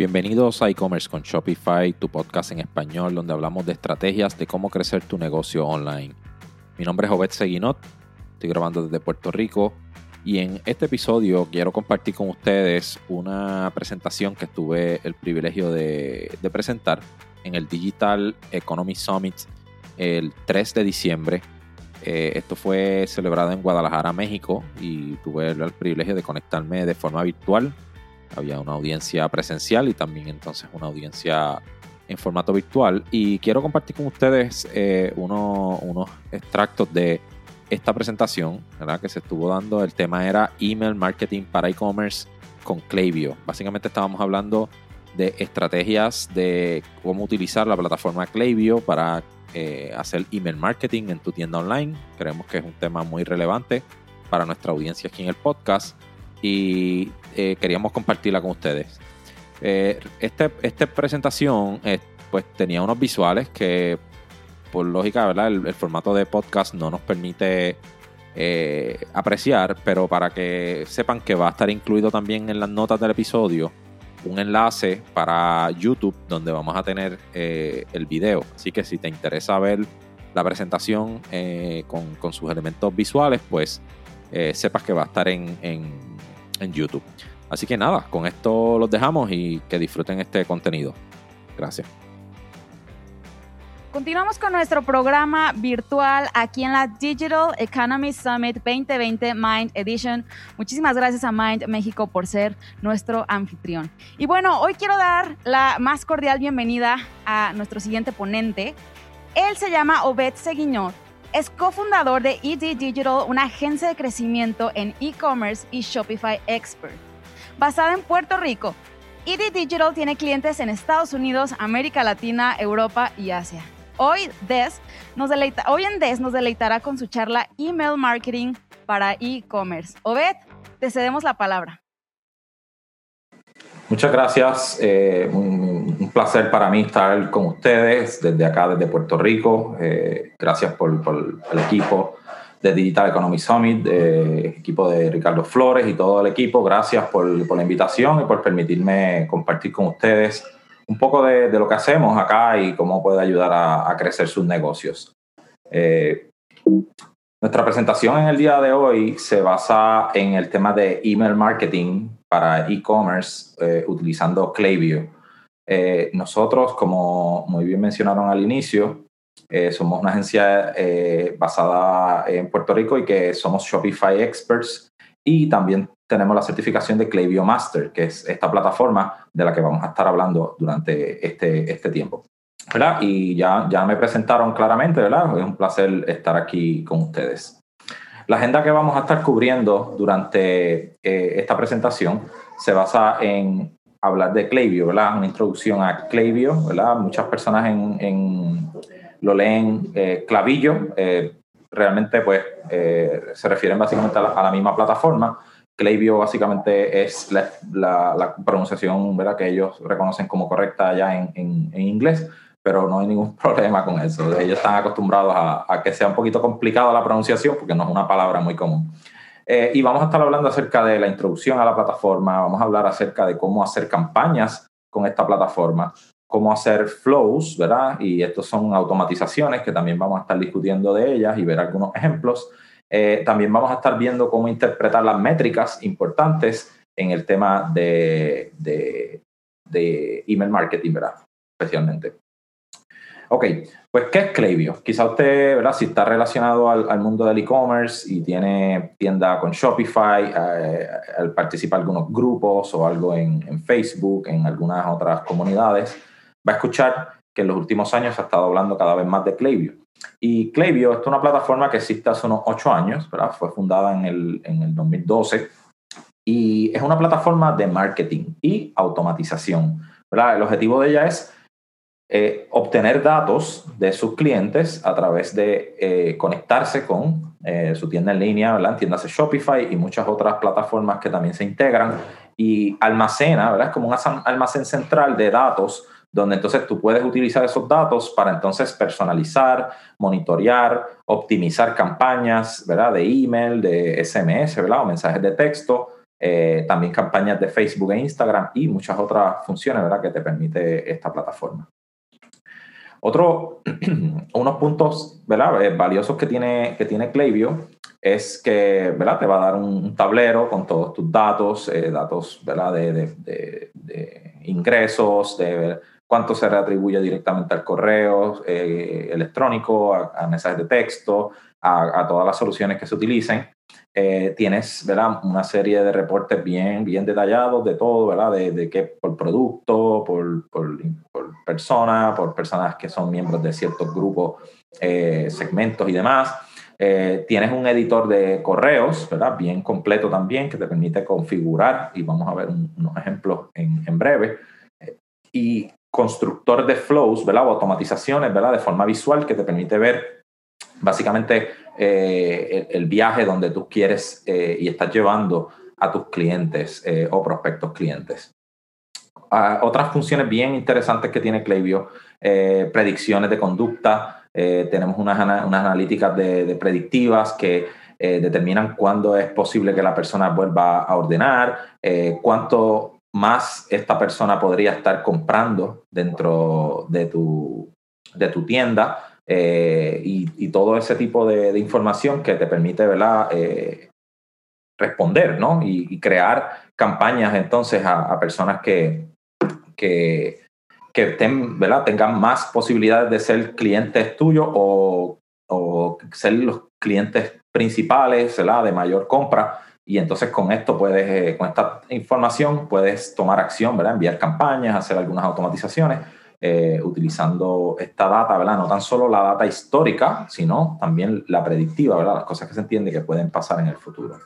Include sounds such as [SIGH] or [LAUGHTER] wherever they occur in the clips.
Bienvenidos a e-commerce con Shopify, tu podcast en español donde hablamos de estrategias de cómo crecer tu negocio online. Mi nombre es Obed Seguinot, estoy grabando desde Puerto Rico y en este episodio quiero compartir con ustedes una presentación que tuve el privilegio de, presentar en el Digital Economy Summit el 3 de diciembre. Eh, esto fue celebrado en Guadalajara, México y tuve el privilegio de conectarme de forma virtual había una audiencia presencial y también entonces una audiencia en formato virtual. Y quiero compartir con ustedes eh, unos extractos de esta presentación ¿verdad? que se estuvo dando. El tema era email marketing para e-commerce con Klaviyo. Básicamente estábamos hablando de estrategias de cómo utilizar la plataforma Klaviyo para eh, hacer email marketing en tu tienda online. Creemos que es un tema muy relevante para nuestra audiencia aquí en el podcast y eh, queríamos compartirla con ustedes. Eh, este, esta presentación eh, pues tenía unos visuales que por lógica, ¿verdad? El, formato de podcast no nos permite apreciar, pero para que sepan que va a estar incluido también en las notas del episodio un enlace para YouTube donde vamos a tener el video. Así que si te interesa ver la presentación con, sus elementos visuales, pues sepas que va a estar en en YouTube. Así que nada, con esto los dejamos y que disfruten este contenido. Gracias. Continuamos con nuestro programa virtual aquí en la Digital Economy Summit 2020 Mind Edition. Muchísimas gracias a Mind México por ser nuestro anfitrión. Y bueno, hoy quiero dar la más cordial bienvenida a nuestro siguiente ponente. Él se llama Obed Seguiñor es cofundador de ED Digital, una agencia de crecimiento en e-commerce y Shopify Expert. Basada en Puerto Rico, ED Digital tiene clientes en Estados Unidos, América Latina, Europa y Asia. Hoy, Des nos deleita, hoy en Des nos deleitará con su charla Email Marketing para e-commerce. Obed, te cedemos la palabra. Muchas gracias. Eh, un, placer para mí estar con ustedes desde acá, desde Puerto Rico. Eh, gracias por, el equipo de Digital Economy Summit, equipo de Ricardo Flores y todo el equipo. Gracias por, la invitación y por permitirme compartir con ustedes un poco de, lo que hacemos acá y cómo puede ayudar a, crecer sus negocios. Eh, nuestra presentación en el día de hoy se basa en el tema de email marketing para e-commerce eh, utilizando Klaviyo. Eh, nosotros, como muy bien mencionaron al inicio, eh, somos una agencia basada en Puerto Rico y que somos Shopify Experts y también tenemos la certificación de Klaviyo Master, que es esta plataforma de la que vamos a estar hablando durante este, este tiempo. ¿verdad? Y ya, ya me presentaron claramente, ¿verdad? Es un placer estar aquí con ustedes. La agenda que vamos a estar cubriendo durante eh, esta presentación se basa en hablar de Klaviyo, ¿verdad? Una introducción a Klaviyo, ¿verdad? Muchas personas en, lo leen eh, clavillo, eh, realmente pues se refieren básicamente a la, misma plataforma. Klaviyo básicamente es la, pronunciación ¿verdad? que ellos reconocen como correcta allá en, en inglés pero no hay ningún [LAUGHS] problema con eso. Ellos están acostumbrados a, que sea un poquito complicado la pronunciación porque no es una palabra muy común. Eh, y vamos a estar hablando acerca de la introducción a la plataforma, vamos a hablar acerca de cómo hacer campañas con esta plataforma, cómo hacer flows, ¿verdad? Y estos son automatizaciones que también vamos a estar discutiendo de ellas y ver algunos ejemplos. Eh, también vamos a estar viendo cómo interpretar las métricas importantes en el tema de, de, de email marketing, ¿verdad? Especialmente. Ok, pues ¿qué es Klaviyo? Quizá usted, ¿verdad? Si está relacionado al, mundo del e-commerce y tiene tienda con Shopify, eh, al participar en algunos grupos o algo en, Facebook, en algunas otras comunidades, va a escuchar que en los últimos años se ha estado hablando cada vez más de Klaviyo. Y Klaviyo es una plataforma que existe hace unos ocho años, ¿verdad? Fue fundada en el, en el 2012 y es una plataforma de marketing y automatización, ¿verdad? El objetivo de ella es eh, obtener datos de sus clientes a través de eh, conectarse con eh, su tienda en línea, ¿verdad? tiendas de Shopify y muchas otras plataformas que también se integran y almacena, ¿verdad? Es como un almacén central de datos donde entonces tú puedes utilizar esos datos para entonces personalizar, monitorear, optimizar campañas, ¿verdad? De email, de SMS, ¿verdad? O mensajes de texto también campañas de Facebook e Instagram y muchas otras funciones ¿verdad? que te permite esta plataforma. Otro, [CLEARS THROAT] unos puntos ¿verdad? valiosos que tiene, que tiene es que ¿verdad? te va a dar un, tablero con todos tus datos, eh, datos ¿verdad? De, de, de, ingresos, de cuánto se reatribuye directamente al correo eh, electrónico, a, mensajes de texto, a, todas las soluciones que se utilicen. Eh, tienes ¿verdad? una serie de reportes bien, bien detallados de todo, ¿verdad? De, de qué por producto, por, por, por, persona, por personas que son miembros de ciertos grupos, segmentos y demás. Eh, tienes un editor de correos, ¿verdad? Bien completo también, que te permite configurar, y vamos a ver unos ejemplos en, en breve. y constructor de flows, ¿verdad? O automatizaciones, ¿verdad? De forma visual, que te permite ver básicamente eh, el, viaje donde tú quieres eh, y estás llevando a tus clientes o prospectos clientes. Ah, otras funciones bien interesantes que tiene Klaviyo, predicciones de conducta, eh, tenemos unas, unas analíticas de, predictivas que eh, determinan cuándo es posible que la persona vuelva a ordenar, eh, cuánto más esta persona podría estar comprando dentro de tu, de tu tienda y, todo ese tipo de, información que te permite responder ¿no? y, crear campañas entonces a, personas que, que, que tengan más posibilidades de ser clientes tuyos o, ser los clientes principales de mayor compra. Y entonces con esto puedes, eh, con esta información, puedes tomar acción, ¿verdad? enviar campañas, hacer algunas automatizaciones eh, utilizando esta data, ¿verdad? no tan solo la data histórica, sino también la predictiva, ¿verdad? las cosas que se entiende que pueden pasar en el futuro.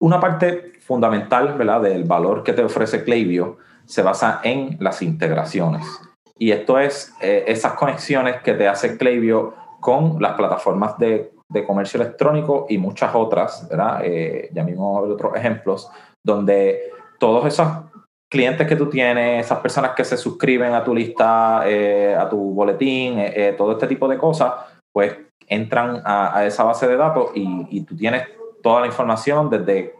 Una parte fundamental ¿verdad? del valor que te ofrece Klaviyo se basa en las integraciones. Y esto es eh, esas conexiones que te hace Klaviyo con las plataformas de, comercio electrónico y muchas otras, ¿verdad? Eh, ya mismo ver otros ejemplos, donde todos esos clientes que tú tienes, esas personas que se suscriben a tu lista, eh, a tu boletín, todo este tipo de cosas, pues entran a, esa base de datos y, tú tienes toda la información desde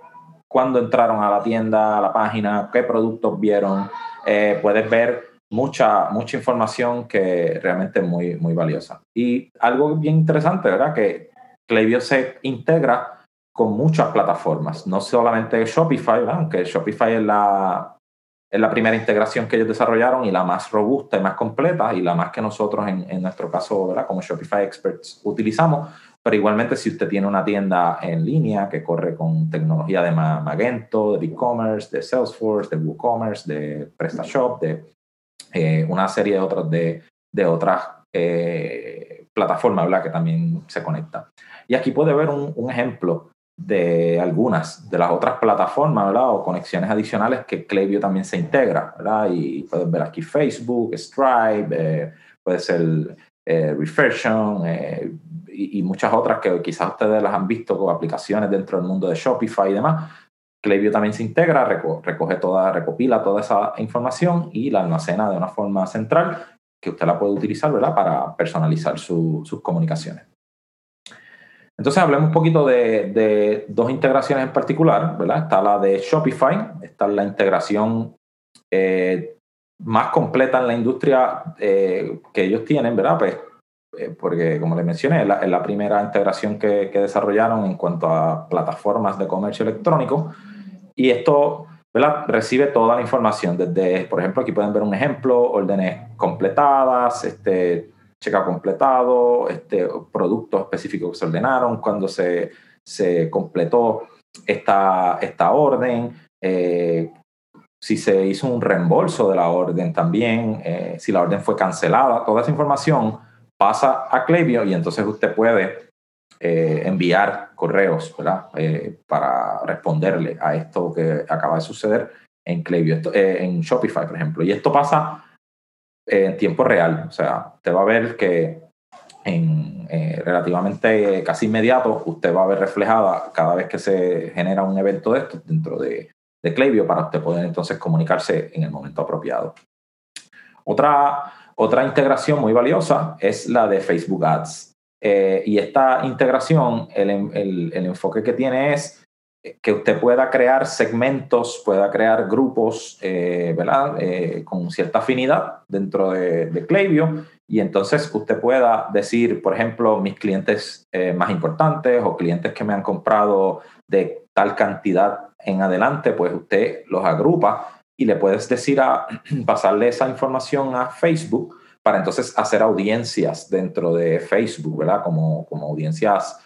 cuándo entraron a la tienda, a la página, qué productos vieron. Eh, puedes ver mucha, mucha información que realmente es muy, muy valiosa. Y algo bien interesante, ¿verdad? Que Klaviyo se integra con muchas plataformas, no solamente Shopify, aunque Shopify es la, es la primera integración que ellos desarrollaron y la más robusta y más completa y la más que nosotros en, en nuestro caso, ¿verdad? como Shopify Experts utilizamos, pero igualmente, si usted tiene una tienda en línea que corre con tecnología de Magento, de e-commerce, de Salesforce, de WooCommerce, de PrestaShop, de eh, una serie de otras, de, de otras eh, plataformas ¿verdad? que también se conectan. Y aquí puede ver un, ejemplo de algunas de las otras plataformas ¿verdad? o conexiones adicionales que Klaviyo también se integra. Y pueden ver aquí Facebook, Stripe, eh, puede ser eh, Refreshion, y, muchas otras que quizás ustedes las han visto como aplicaciones dentro del mundo de Shopify y demás. Klaviyo también se integra, recoge toda, recopila toda esa información y la almacena de una forma central que usted la puede utilizar para personalizar sus comunicaciones. Entonces hablemos un poquito de, dos integraciones en particular, ¿verdad? Está la de Shopify, está la integración eh, más completa en la industria eh, que ellos tienen, ¿verdad? Pues eh, porque como les mencioné, es la, primera integración que, desarrollaron en cuanto a plataformas de comercio electrónico. Y esto recibe toda la información, desde, por ejemplo, aquí pueden ver un ejemplo, órdenes completadas, este, checa completado, este, productos específicos que se ordenaron, cuando se, se completó esta, esta orden, eh, si se hizo un reembolso de la orden también, eh, si la orden fue cancelada, toda esa información pasa a Klaviyo y entonces usted puede eh, enviar correos ¿verdad? Eh, para responderle a esto que acaba de suceder en Klaviyo, eh, en Shopify, por ejemplo. Y esto pasa en tiempo real. O sea, usted va a ver que en relativamente casi inmediato, usted va a ver reflejada cada vez que se genera un evento de esto dentro de, de Klaviyo para usted poder entonces comunicarse en el momento apropiado. Otra otra integración muy valiosa es la de Facebook Ads. Eh, y esta integración, el, el, enfoque que tiene es que usted pueda crear segmentos, pueda crear grupos, eh, ¿verdad? Eh, con cierta afinidad dentro de, de, y entonces usted pueda decir, por ejemplo, mis clientes eh, más importantes o clientes que me han comprado de tal cantidad en adelante, pues usted los agrupa y le puedes decir a [CLEARS THROAT] pasarle esa información a Facebook para entonces hacer audiencias dentro de Facebook, ¿verdad? Como, como audiencias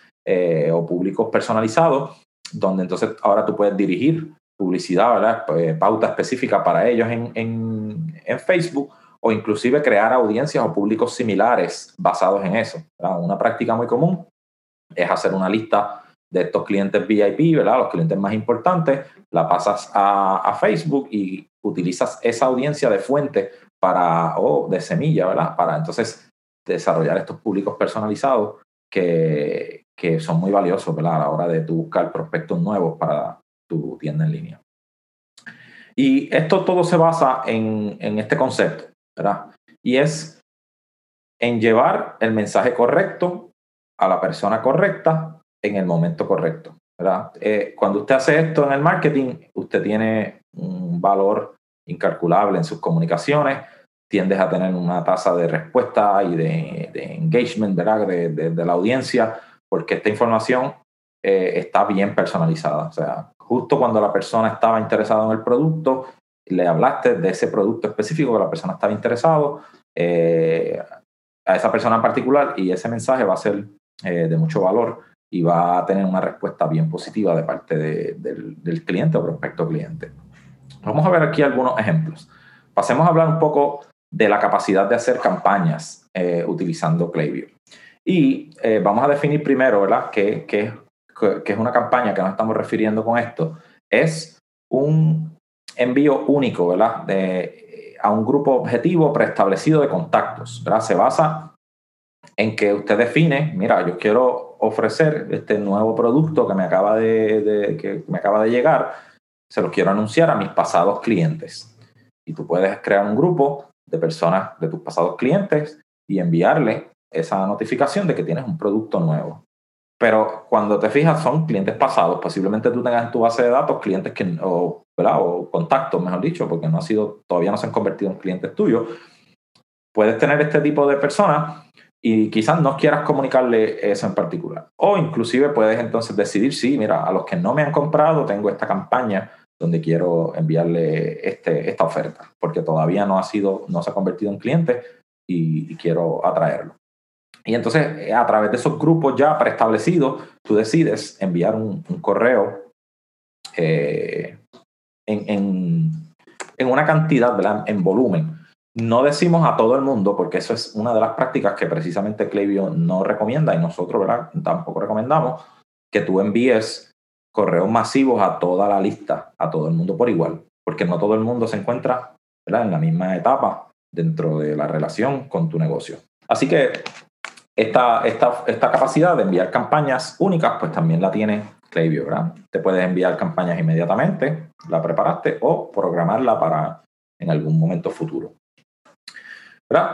o públicos personalizados donde entonces ahora tú puedes dirigir publicidad, ¿verdad? Pues, pauta específica para ellos en, en, en, Facebook o inclusive crear audiencias o públicos similares basados en eso. Una práctica muy común es hacer una lista de estos clientes VIP, ¿verdad? Los clientes más importantes, la pasas a, a Facebook y utilizas esa audiencia de fuente para, o de semilla, ¿verdad? Para entonces desarrollar estos públicos personalizados que, que son muy valiosos ¿verdad? a la hora de tu buscar prospectos nuevos para tu tienda en línea. Y esto todo se basa en, en este concepto, ¿verdad? Y es en llevar el mensaje correcto a la persona correcta en el momento correcto. ¿verdad? Eh, cuando usted hace esto en el marketing, usted tiene un valor incalculable en sus comunicaciones, tiendes a tener una tasa de respuesta y de, de engagement ¿verdad? De, de, de, la audiencia porque esta información eh, está bien personalizada. O sea, justo cuando la persona estaba interesada en el producto, le hablaste de ese producto específico que la persona estaba interesado eh, a esa persona en particular y ese mensaje va a ser eh, de mucho valor y va a tener una respuesta bien positiva de parte del, cliente o prospecto cliente. Vamos a ver aquí algunos ejemplos. Pasemos a hablar un poco de la capacidad de hacer campañas utilizando Klaviyo. Y eh, vamos a definir primero, ¿verdad?, qué, es una campaña que nos estamos refiriendo con esto. Es un envío único, ¿verdad?, de, a un grupo objetivo preestablecido de contactos, ¿verdad? Se basa en que usted define, mira, yo quiero ofrecer este nuevo producto que me acaba de, que me acaba de llegar, se lo quiero anunciar a mis pasados clientes. Y tú puedes crear un grupo de personas de tus pasados clientes y enviarle esa notificación de que tienes un producto nuevo. Pero cuando te fijas, son clientes pasados. Posiblemente tú tengas en tu base de datos clientes que, o, o contactos, mejor dicho, porque no ha sido, todavía no se han convertido en clientes tuyos. Puedes tener este tipo de personas y quizás no quieras comunicarle eso en particular. O inclusive puedes entonces decidir, sí, mira, a los que no me han comprado tengo esta campaña donde quiero enviarle este, esta oferta, porque todavía no ha sido, no se ha convertido en cliente y, y quiero atraerlo. Y entonces, eh, a través de esos grupos ya preestablecidos, tú decides enviar un, correo eh, en, una cantidad, ¿verdad? en volumen. No decimos a todo el mundo, porque eso es una de las prácticas que precisamente Klaviyo no recomienda y nosotros ¿verdad? tampoco recomendamos, que tú envíes correos masivos a toda la lista, a todo el mundo por igual, porque no todo el mundo se encuentra en la misma etapa dentro de la relación con tu negocio. Así que esta, esta, esta capacidad de enviar campañas únicas, pues también la tiene Klaviyo, ¿verdad? Te puedes enviar campañas inmediatamente, la preparaste, o programarla para en algún momento futuro.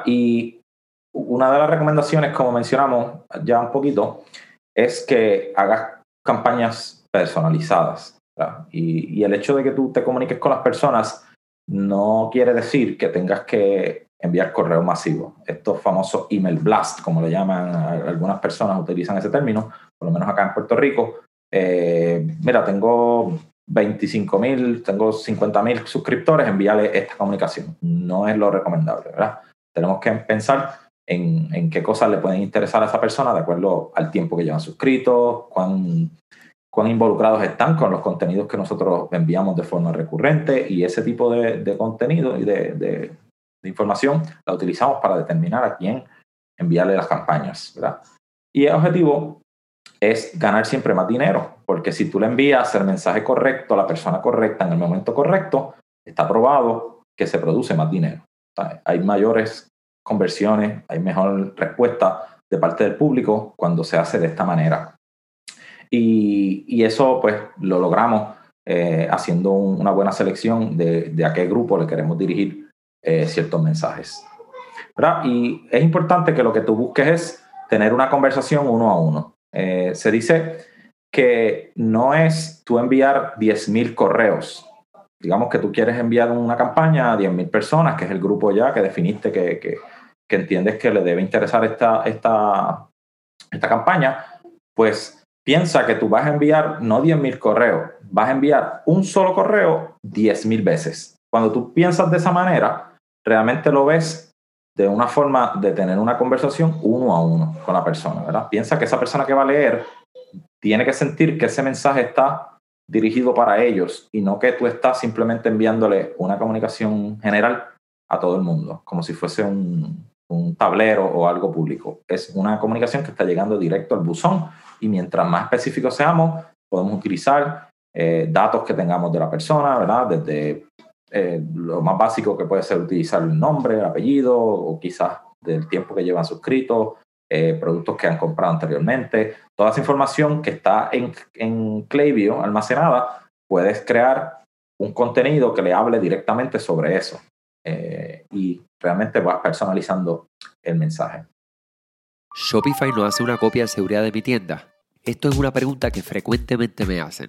Y una de las recomendaciones, como mencionamos ya un poquito, es que hagas campañas personalizadas. Y, el hecho de que tú te comuniques con las personas no quiere decir que tengas que enviar correo masivo. Estos famosos email blast, como le llaman algunas personas, utilizan ese término, por lo menos acá en Puerto Rico. Eh, mira, tengo 25 mil, tengo 50 mil suscriptores, envíale esta comunicación. No es lo recomendable, ¿verdad? Tenemos que pensar en, en, qué cosas le pueden interesar a esa persona de acuerdo al tiempo que llevan suscritos, cuán, cuán involucrados están con los contenidos que nosotros enviamos de forma recurrente y ese tipo de, de contenido y de, de información la utilizamos para determinar a quién enviarle las campañas, ¿verdad? Y el objetivo es ganar siempre más dinero, porque si tú le envías el mensaje correcto a la persona correcta en el momento correcto, está probado que se produce más dinero. Hay mayores conversiones, hay mejor respuesta de parte del público cuando se hace de esta manera. Y, y eso pues lo logramos eh, haciendo una buena selección de, de, a qué grupo le queremos dirigir eh, ciertos mensajes. ¿verdad? Y es importante que lo que tú busques es tener una conversación uno a uno. Eh, se dice que no es tú enviar 10.000 correos. Digamos que tú quieres enviar una campaña a 10.000 personas, que es el grupo ya que definiste que, que, que entiendes que le debe interesar esta, esta, esta campaña, pues piensa que tú vas a enviar no 10.000 correos, vas a enviar un solo correo 10.000 veces. Cuando tú piensas de esa manera, realmente lo ves de una forma de tener una conversación uno a uno con la persona, ¿verdad? Piensa que esa persona que va a leer tiene que sentir que ese mensaje está dirigido para ellos y no que tú estás simplemente enviándole una comunicación general a todo el mundo, como si fuese un, un tablero o algo público. Es una comunicación que está llegando directo al buzón y mientras más específicos seamos, podemos utilizar eh, datos que tengamos de la persona, ¿verdad? Desde eh, lo más básico que puede ser utilizar el nombre, el apellido o quizás del tiempo que llevan suscritos, eh, productos que han comprado anteriormente. Toda esa información que está en, en almacenada, puedes crear un contenido que le hable directamente sobre eso. y realmente vas personalizando el mensaje. Shopify no hace una copia de seguridad de mi tienda. Esto es una pregunta que frecuentemente me hacen.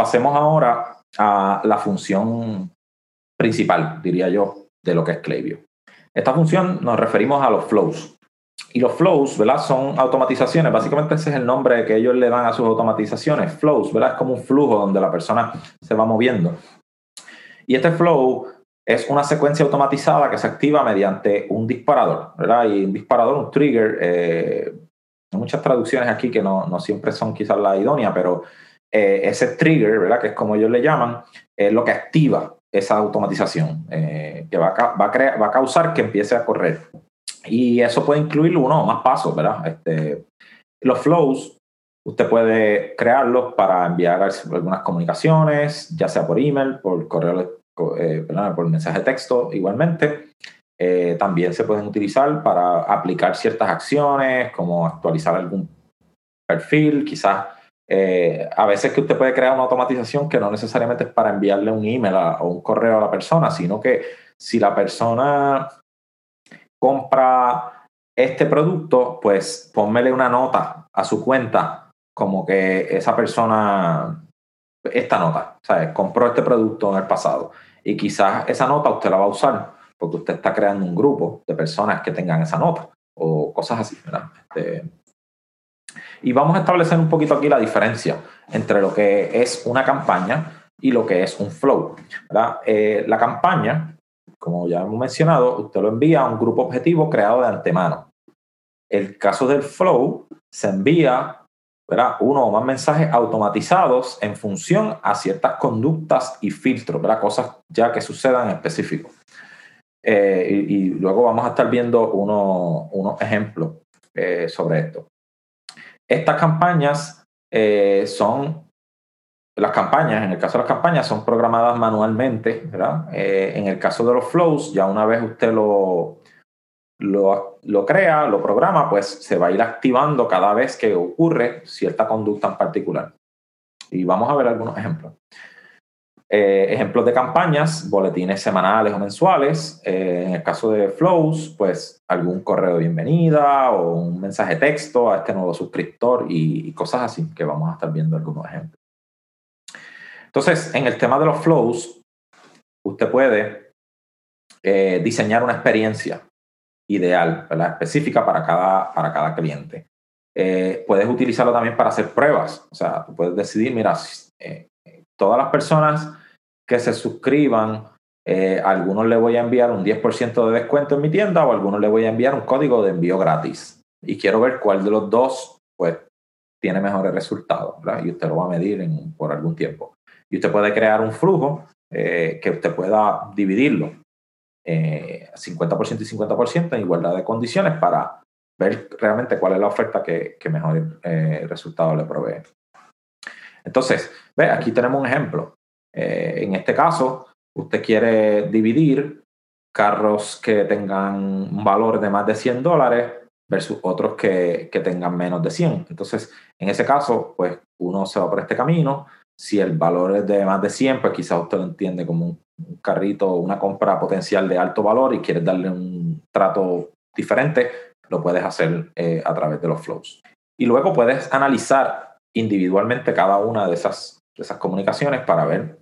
Pasemos ahora a la función principal, diría yo, de lo que es Klaviyo. Esta función nos referimos a los flows. Y los flows, ¿verdad? Son automatizaciones. Básicamente ese es el nombre que ellos le dan a sus automatizaciones. Flows, ¿verdad? Es como un flujo donde la persona se va moviendo. Y este flow es una secuencia automatizada que se activa mediante un disparador, ¿verdad? Y un disparador, un trigger. Eh, hay muchas traducciones aquí que no, no siempre son quizás la idónea, pero eh, ese trigger, ¿verdad? Que es como ellos le llaman, es lo que activa esa automatización, eh, que va a, va, a va a causar que empiece a correr. Y eso puede incluir uno o más pasos, ¿verdad? Este, los flows, usted puede crearlos para enviar algunas comunicaciones, ya sea por email, por correo, eh, por mensaje de texto, igualmente. también se pueden utilizar para aplicar ciertas acciones, como actualizar algún perfil, quizás eh, a veces que usted puede crear una automatización que no necesariamente es para enviarle un email o un correo a la persona, sino que si la persona compra este producto, pues pónmele una nota a su cuenta como que esa persona, esta nota, ¿sabes? Compró este producto en el pasado y quizás esa nota usted la va a usar porque usted está creando un grupo de personas que tengan esa nota o cosas así, ¿verdad? Este, y vamos a establecer un poquito aquí la diferencia entre lo que es una campaña y lo que es un flow. Eh, la campaña, como ya hemos mencionado, usted lo envía a un grupo objetivo creado de antemano. El caso del flow se envía uno o más mensajes automatizados en función a ciertas conductas y filtros, cosas ya que sucedan en específico. Eh, y, luego vamos a estar viendo unos ejemplos eh, sobre esto. Estas campañas eh, son, las campañas, en el caso de las campañas, son programadas manualmente. Eh, en el caso de los flows, ya una vez usted lo, lo, crea, lo programa, pues se va a ir activando cada vez que ocurre cierta conducta en particular. Y vamos a ver algunos ejemplos. Eh, ejemplos de campañas, boletines semanales o mensuales. Eh, en el caso de Flows, pues algún correo de bienvenida o un mensaje texto a este nuevo suscriptor y, cosas así, que vamos a estar viendo algunos ejemplos. Entonces, en el tema de los Flows, usted puede eh, diseñar una experiencia ideal, específica para cada, para cada cliente. puedes utilizarlo también para hacer pruebas. O sea, tú puedes decidir, mira, todas las personas que se suscriban, eh, a algunos le voy a enviar un 10% de descuento en mi tienda o a algunos le voy a enviar un código de envío gratis. Y quiero ver cuál de los dos pues, tiene mejores resultados. Y usted lo va a medir por algún tiempo. Y usted puede crear un flujo eh, que usted pueda dividirlo eh, 50% y 50% en igualdad de condiciones para ver realmente cuál es la oferta que, que mejor eh, resultado le provee. Entonces, ve, aquí tenemos un ejemplo. Eh, en este caso, usted quiere dividir carros que tengan un valor de más de 100 dólares versus otros que, que, tengan menos de 100. Entonces, en ese caso, pues uno se va por este camino. Si el valor es de más de 100, pues quizás usted lo entiende como un, carrito, una compra potencial de alto valor y quiere darle un trato diferente, lo puedes hacer eh, a través de los flows. Y luego puedes analizar individualmente cada una de esas, de esas comunicaciones para ver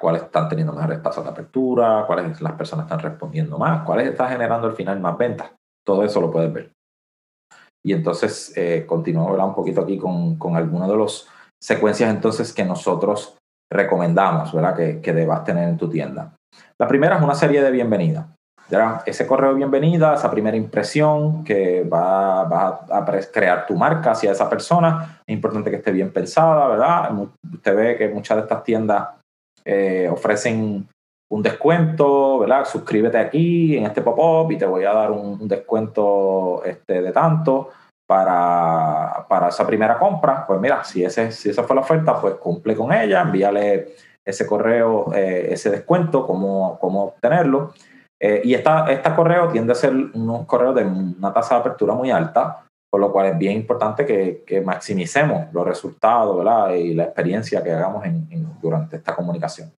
cuáles están teniendo mejores tasas de apertura, cuáles las personas están respondiendo más, cuáles están generando al final más ventas. Todo eso lo puedes ver. Y entonces eh, continúo un poquito aquí con, con algunas de las secuencias entonces que nosotros recomendamos ¿verdad? Que, que debas tener en tu tienda. La primera es una serie de bienvenida. Ese correo de bienvenida, esa primera impresión que va, va, a crear tu marca hacia esa persona, es importante que esté bien pensada, ¿verdad? Usted ve que muchas de estas tiendas eh, ofrecen un descuento, ¿verdad? Suscríbete aquí en este pop-up y te voy a dar un, descuento este, de tanto para, para, esa primera compra. Pues mira, si, ese, si esa fue la oferta, pues cumple con ella, envíale ese correo, eh, ese descuento, cómo, cómo obtenerlo. Eh, y esta, este correo tiende a ser un correo de una tasa de apertura muy alta, por lo cual es bien importante que, que maximicemos los resultados ¿verdad? y la experiencia que hagamos en, durante esta comunicación.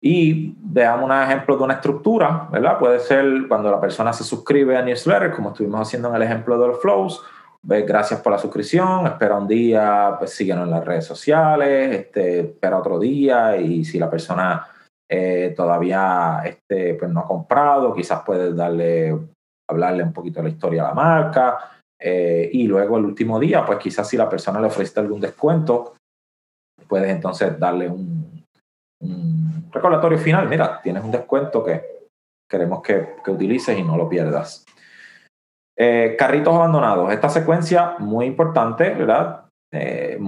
Y veamos un ejemplo de una estructura, ¿verdad? Puede ser cuando la persona se suscribe a newsletter, como estuvimos haciendo en el ejemplo de los flows, gracias por la suscripción, espera un día, pues síguenos en las redes sociales, este, espera otro día y si la persona eh, todavía este, pues no ha comprado, quizás puedes darle hablarle un poquito de la historia de la marca. Eh, y luego el último día, pues quizás si la persona le ofrece algún descuento, puedes entonces darle un, recordatorio final. Mira, tienes un descuento que queremos que, utilices y no lo pierdas. Eh, carritos abandonados. Esta secuencia muy importante, ¿verdad? Eh,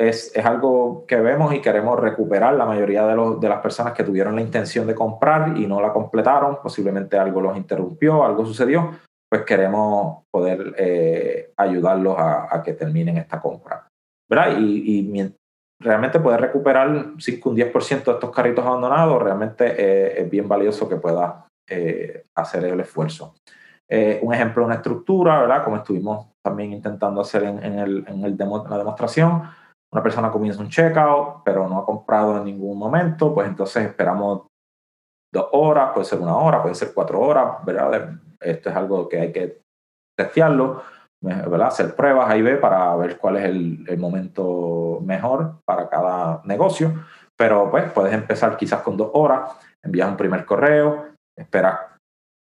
es, es, algo que vemos y queremos recuperar la mayoría de, los, de las personas que tuvieron la intención de comprar y no la completaron, posiblemente algo los interrumpió, algo sucedió, pues queremos poder eh, ayudarlos a, que terminen esta compra. ¿verdad? Y, y realmente poder recuperar 5 un 10% de estos carritos abandonados, realmente eh, es bien valioso que pueda eh, hacer el esfuerzo. un ejemplo, una estructura, ¿verdad? Como estuvimos también intentando hacer en, el, en, el demo, en la demostración, una persona comienza un checkout, pero no ha comprado en ningún momento, pues entonces esperamos dos horas, puede ser una hora, puede ser cuatro horas, ¿verdad? Esto es algo que hay que testearlo, ¿verdad? Hacer pruebas ahí ve para ver cuál es el, el momento mejor para cada negocio, pero pues puedes empezar quizás con dos horas, envías un primer correo, esperas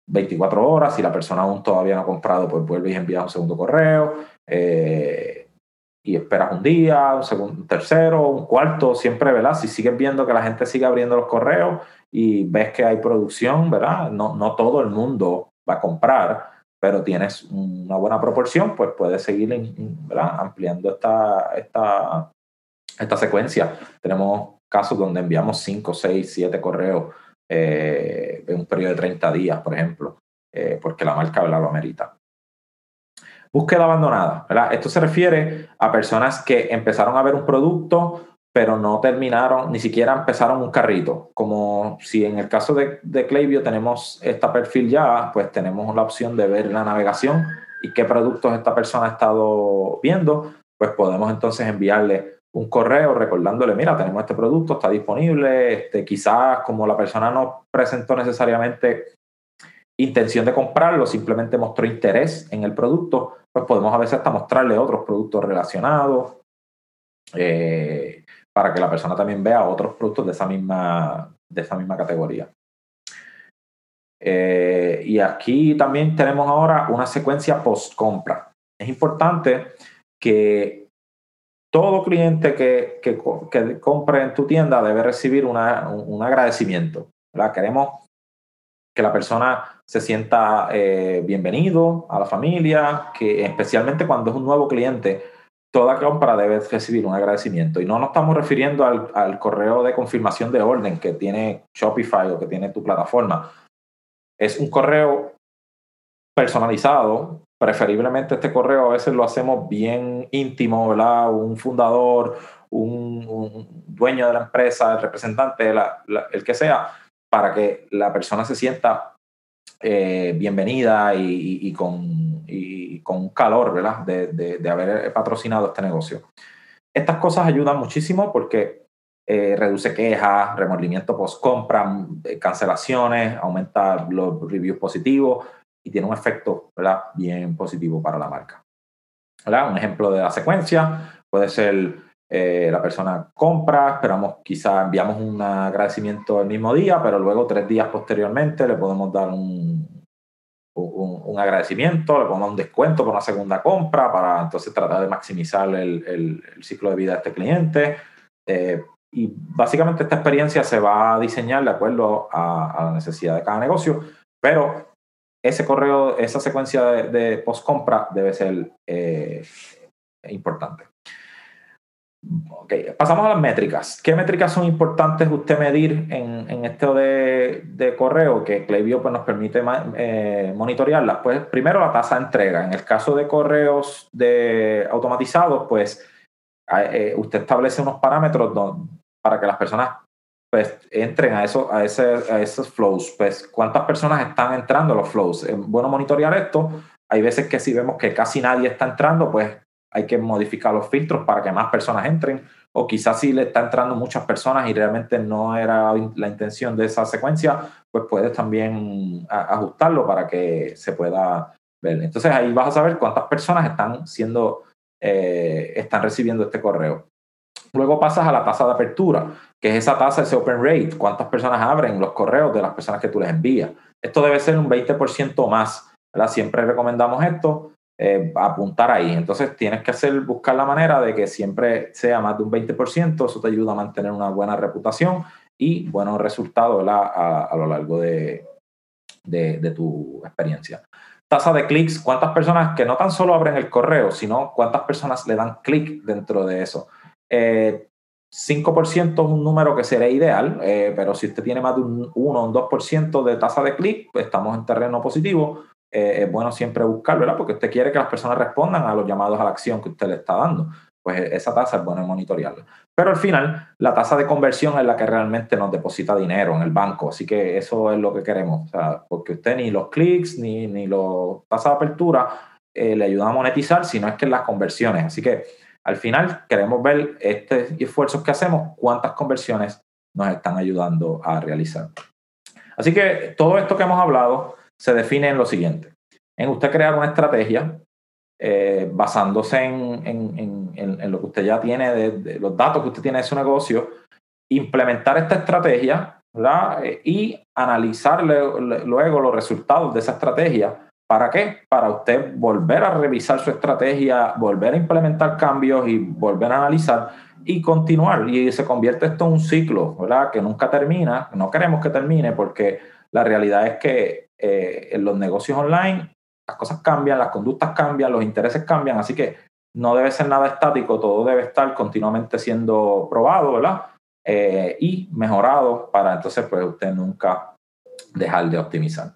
24 horas, si la persona aún todavía no ha comprado, pues vuelves y envías un segundo correo, eh, y esperas un día, un segundo, un tercero, un cuarto, siempre, ¿verdad? Si sigues viendo que la gente sigue abriendo los correos y ves que hay producción, ¿verdad? No, no todo el mundo va a comprar, pero tienes una buena proporción, pues puedes seguir ampliando esta, esta, esta secuencia. Tenemos casos donde enviamos 5, 6, 7 correos eh, en un periodo de 30 días, por ejemplo, eh, porque la marca lo amerita. Búsqueda abandonada, ¿verdad? Esto se refiere a personas que empezaron a ver un producto, pero no terminaron, ni siquiera empezaron un carrito. Como si en el caso de, de Klaviyo tenemos este perfil ya, pues tenemos la opción de ver la navegación y qué productos esta persona ha estado viendo, pues podemos entonces enviarle un correo recordándole, mira, tenemos este producto, está disponible, este, quizás como la persona no presentó necesariamente intención de comprarlo, simplemente mostró interés en el producto, pues podemos a veces hasta mostrarle otros productos relacionados eh, para que la persona también vea otros productos de esa misma, de esa misma categoría. Eh, y aquí también tenemos ahora una secuencia post-compra. Es importante que todo cliente que, que, compre en tu tienda debe recibir una, un agradecimiento. Queremos que la persona se sienta eh, bienvenido a la familia, que especialmente cuando es un nuevo cliente, toda compra debe recibir un agradecimiento. Y no nos estamos refiriendo al, al, correo de confirmación de orden que tiene Shopify o que tiene tu plataforma. Es un correo personalizado. Preferiblemente este correo a veces lo hacemos bien íntimo, ¿verdad? Un fundador, un, dueño de la empresa, el representante, el que sea, para que la persona se sienta eh, bienvenida y, con, con calor, ¿verdad? De, haber patrocinado este negocio. Estas cosas ayudan muchísimo porque eh, reduce quejas, remordimiento post-compra, eh, cancelaciones, aumenta los reviews positivos y tiene un efecto ¿verdad? bien positivo para la marca. ¿verdad? Un ejemplo de la secuencia puede ser eh, la persona compra, esperamos, quizá enviamos un agradecimiento el mismo día, pero luego tres días posteriormente le podemos dar un, un, agradecimiento, le dar un descuento por una segunda compra para entonces tratar de maximizar el, el, ciclo de vida de este cliente. Eh, y básicamente esta experiencia se va a diseñar de acuerdo a, la necesidad de cada negocio, pero ese correo, esa secuencia de, de post compra debe ser eh, importante. Okay. Pasamos a las métricas. ¿Qué métricas son importantes usted medir en, en esto de, de, correo que Klaviyo pues, nos permite eh, monitorearlas? Pues primero la tasa de entrega. En el caso de correos de automatizados, pues eh, usted establece unos parámetros para que las personas pues entren a, eso, a, ese, a esos flows. Pues cuántas personas están entrando a los flows. Es bueno monitorear esto. Hay veces que si vemos que casi nadie está entrando, pues hay que modificar los filtros para que más personas entren, o quizás si le está entrando muchas personas y realmente no era la intención de esa secuencia, pues puedes también ajustarlo para que se pueda ver. Entonces ahí vas a saber cuántas personas están siendo, eh, están recibiendo este correo. Luego pasas a la tasa de apertura, que es esa tasa, ese open rate, cuántas personas abren los correos de las personas que tú les envías. Esto debe ser un 20% más. ¿verdad? Siempre recomendamos esto eh, apuntar ahí. Entonces tienes que hacer, buscar la manera de que siempre sea más de un 20%, eso te ayuda a mantener una buena reputación y buenos resultados a, lo largo de, de, tu experiencia. Tasa de clics, cuántas personas que no tan solo abren el correo, sino cuántas personas le dan clic dentro de eso. 5% eh, es un número que sería ideal, eh, pero si usted tiene más de un 1 o un 2% de tasa de clic, pues estamos en terreno positivo. Eh, es bueno siempre buscarlo, ¿verdad? Porque usted quiere que las personas respondan a los llamados a la acción que usted le está dando. Pues e, esa tasa es bueno monitorearla. Pero al final, la tasa de conversión es la que realmente nos deposita dinero en el banco. Así que eso es lo que queremos. O sea, porque usted ni los clics ni, ni la tasa de apertura eh, le ayudan a monetizar, sino es que las conversiones. Así que al final queremos ver estos esfuerzos que hacemos, cuántas conversiones nos están ayudando a realizar. Así que todo esto que hemos hablado se define en lo siguiente. En usted crear una estrategia eh, basándose en, lo que usted ya tiene, de, los datos que usted tiene de su negocio, implementar esta estrategia eh, y analizar luego los resultados de esa estrategia. ¿Para qué? Para usted volver a revisar su estrategia, volver a implementar cambios y volver a analizar y continuar. Y se convierte esto en un ciclo, ¿verdad? Que nunca termina. No queremos que termine porque la realidad es que eh, en los negocios online las cosas cambian, las conductas cambian, los intereses cambian, así que no debe ser nada estático, todo debe estar continuamente siendo probado, ¿verdad? Eh, y mejorado para entonces pues usted nunca dejar de optimizar.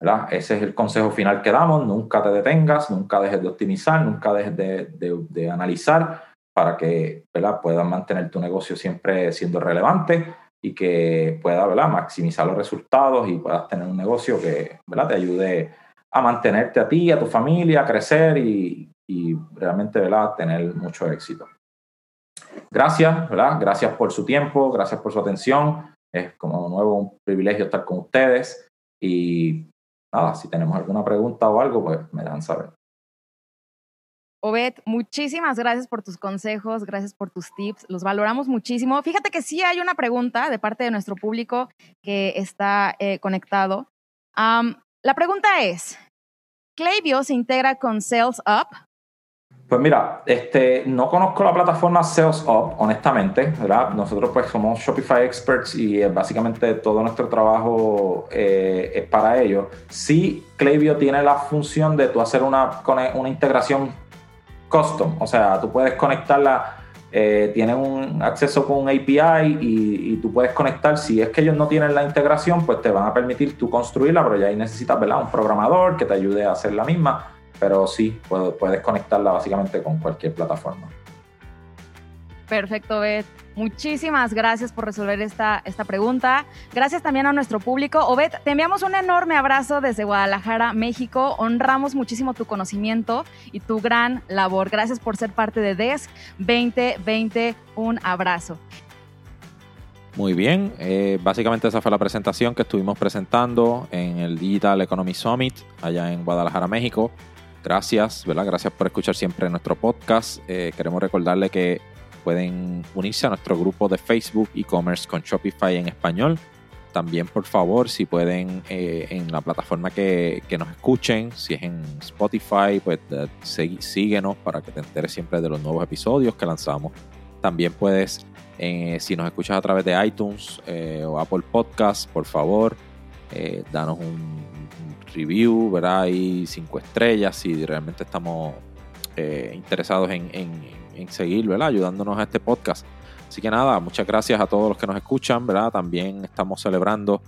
¿verdad? Ese es el consejo final que damos, nunca te detengas, nunca dejes de optimizar, nunca dejes de, de analizar para que ¿verdad? puedas mantener tu negocio siempre siendo relevante y que pueda ¿verdad? maximizar los resultados y puedas tener un negocio que ¿verdad? te ayude a mantenerte a ti, a tu familia, a crecer y, y realmente ¿verdad? tener mucho éxito. gracias, ¿verdad? Gracias por su tiempo, gracias por su atención. Es como nuevo un privilegio estar con ustedes y nada, si tenemos alguna pregunta o algo, pues me dan saber. Obed, muchísimas gracias por tus consejos, gracias por tus tips, los valoramos muchísimo. Fíjate que sí hay una pregunta de parte de nuestro público que está eh, conectado. la pregunta es, ¿Klaviyo se integra con Sales Up? Pues mira, este, no conozco la plataforma Sales Up, honestamente, ¿verdad? Nosotros pues somos Shopify Experts y eh, básicamente todo nuestro trabajo eh, es para ello. Sí, Klaviyo tiene la función de tú hacer una, una integración custom, o sea, tú puedes conectarla, eh, un acceso con un API y, tú puedes conectar, si es que ellos no tienen la integración, pues te van a permitir tú construirla, pero ya ahí necesitas ¿verdad? un programador que te ayude a hacer la misma, pero sí, puedes conectarla básicamente con cualquier plataforma. Perfecto, Beth. Muchísimas gracias por resolver esta, esta pregunta. Gracias también a nuestro público. Obed, te enviamos un enorme abrazo desde Guadalajara, México. Honramos muchísimo tu conocimiento y tu gran labor. Gracias por ser parte de DESC 2020. Un abrazo. Muy bien, eh, básicamente esa fue la presentación que estuvimos presentando en el Digital Economy Summit allá en Guadalajara, México. Gracias, ¿verdad? Gracias por escuchar siempre nuestro podcast. Eh, queremos recordarle que pueden unirse a nuestro grupo de Facebook e-commerce con Shopify en español. También, por favor, si pueden eh, en la plataforma que, nos escuchen, si es en Spotify, pues eh, síguenos para que te enteres siempre de los nuevos episodios que lanzamos. También puedes, eh, si nos escuchas a través de iTunes o Apple Podcasts, por favor, danos un, review, ¿verdad? Y cinco estrellas si realmente estamos interesados en en seguir, ¿verdad? Ayudándonos a este podcast. Así que nada, muchas gracias a todos los que nos escuchan, ¿verdad? También estamos celebrando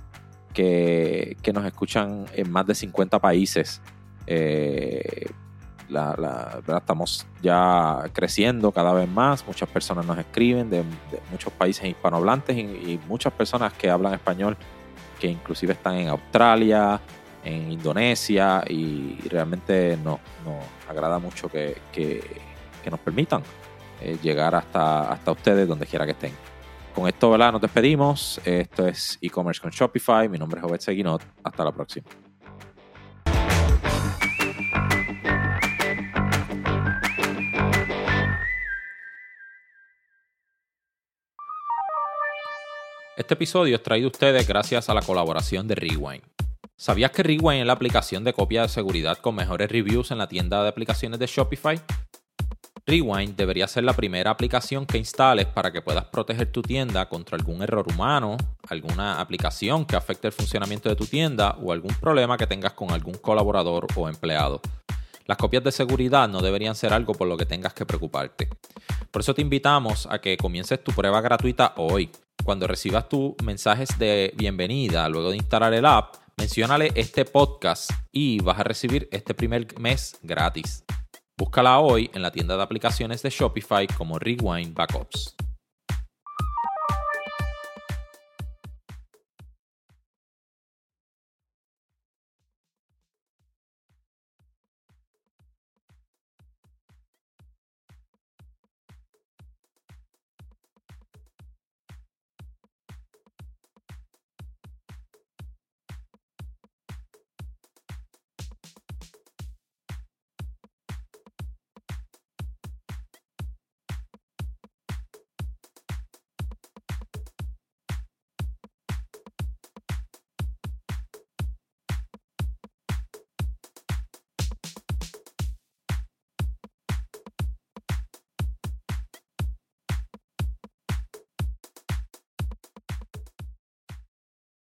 que, nos escuchan en más de 50 países. Eh, estamos ya creciendo cada vez más, muchas personas nos escriben de, muchos países hispanohablantes y, muchas personas que hablan español que inclusive están en Australia, en Indonesia y realmente nos, agrada mucho que, que nos permitan eh, llegar hasta, hasta ustedes donde quiera que estén. Con esto, ¿verdad? Nos despedimos. Esto es e-commerce con Shopify. Mi nombre es Obed Seguinot. Hasta la próxima. Este episodio es traído a ustedes gracias a la colaboración de Rewind. ¿Sabías que Rewind es la aplicación de copia de seguridad con mejores reviews en la tienda de aplicaciones de Shopify? Rewind debería ser la primera aplicación que instales para que puedas proteger tu tienda contra algún error humano, alguna aplicación que afecte el funcionamiento de tu tienda o algún problema que tengas con algún colaborador o empleado. Las copias de seguridad no deberían ser algo por lo que tengas que preocuparte. Por eso te invitamos a que comiences tu prueba gratuita hoy. Cuando recibas tus mensajes de bienvenida luego de instalar el app, menciónale este podcast y vas a recibir este primer mes gratis. Búscala hoy en la tienda de aplicaciones de Shopify como Rewind Backups.